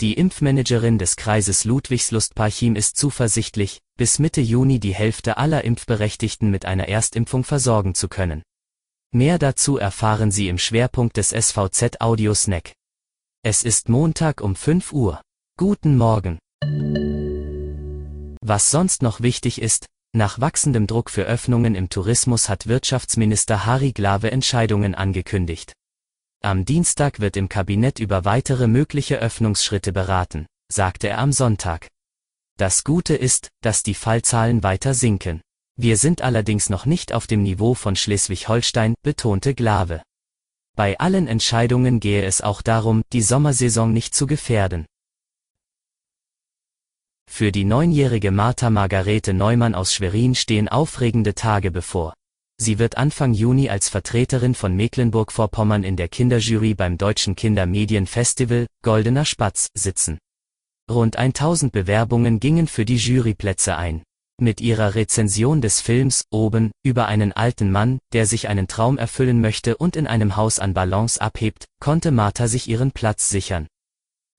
Die Impfmanagerin des Kreises Ludwigslust-Parchim ist zuversichtlich, bis Mitte Juni die Hälfte aller Impfberechtigten mit einer Erstimpfung versorgen zu können. Mehr dazu erfahren Sie im Schwerpunkt des SVZ Audio Snack. Es ist Montag um 5 Uhr. Guten Morgen. Was sonst noch wichtig ist, nach wachsendem Druck für Öffnungen im Tourismus hat Wirtschaftsminister Harry Glawe Entscheidungen angekündigt. Am Dienstag wird im Kabinett über weitere mögliche Öffnungsschritte beraten, sagte er am Sonntag. Das Gute ist, dass die Fallzahlen weiter sinken. Wir sind allerdings noch nicht auf dem Niveau von Schleswig-Holstein, betonte Glawe. Bei allen Entscheidungen gehe es auch darum, die Sommersaison nicht zu gefährden. Für die neunjährige Martha Margarete Neumann aus Schwerin stehen aufregende Tage bevor. Sie wird Anfang Juni als Vertreterin von Mecklenburg-Vorpommern in der Kinderjury beim Deutschen Kindermedienfestival Goldener Spatz sitzen. Rund 1000 Bewerbungen gingen für die Juryplätze ein. Mit ihrer Rezension des Films Oben über einen alten Mann, der sich einen Traum erfüllen möchte und in einem Haus an Ballons abhebt, konnte Martha sich ihren Platz sichern.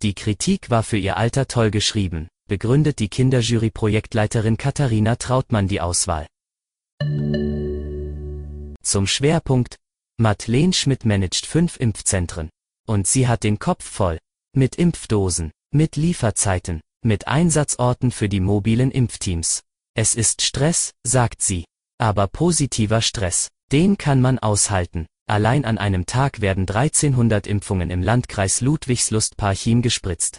Die Kritik war für ihr Alter toll geschrieben, begründet die Kinderjury-Projektleiterin Katharina Trautmann die Auswahl. Zum Schwerpunkt, Madeleine Schmidt managt fünf Impfzentren. Und sie hat den Kopf voll. Mit Impfdosen, mit Lieferzeiten, mit Einsatzorten für die mobilen Impfteams. Es ist Stress, sagt sie. Aber positiver Stress, den kann man aushalten. Allein an einem Tag werden 1300 Impfungen im Landkreis Ludwigslust-Parchim gespritzt.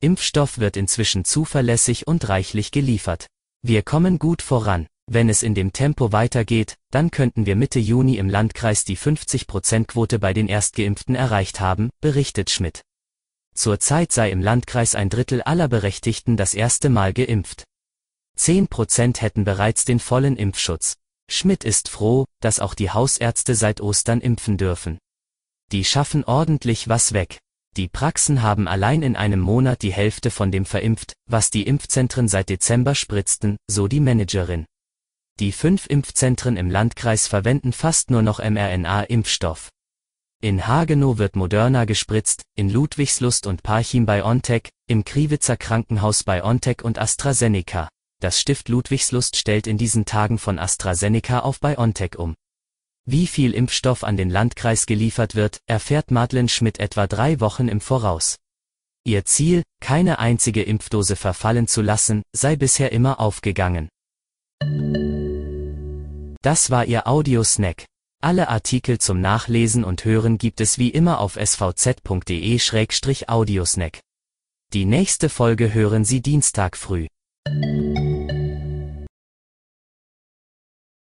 Impfstoff wird inzwischen zuverlässig und reichlich geliefert. Wir kommen gut voran. Wenn es in dem Tempo weitergeht, dann könnten wir Mitte Juni im Landkreis die 50%-Quote bei den Erstgeimpften erreicht haben, berichtet Schmidt. Zurzeit sei im Landkreis ein Drittel aller Berechtigten das erste Mal geimpft. 10% hätten bereits den vollen Impfschutz. Schmidt ist froh, dass auch die Hausärzte seit Ostern impfen dürfen. Die schaffen ordentlich was weg. Die Praxen haben allein in einem Monat die Hälfte von dem verimpft, was die Impfzentren seit Dezember spritzten, so die Managerin. Die fünf Impfzentren im Landkreis verwenden fast nur noch mRNA-Impfstoff. In Hagenow wird Moderna gespritzt, in Ludwigslust und Parchim bei Ontec, im Kriwitzer Krankenhaus bei Ontec und AstraZeneca. Das Stift Ludwigslust stellt in diesen Tagen von AstraZeneca auf BioNTech um. Wie viel Impfstoff an den Landkreis geliefert wird, erfährt Madeleine Schmidt etwa drei Wochen im Voraus. Ihr Ziel, keine einzige Impfdose verfallen zu lassen, sei bisher immer aufgegangen. Das war Ihr Audiosnack. Alle Artikel zum Nachlesen und Hören gibt es wie immer auf svz.de-audiosnack. Die nächste Folge hören Sie Dienstag früh.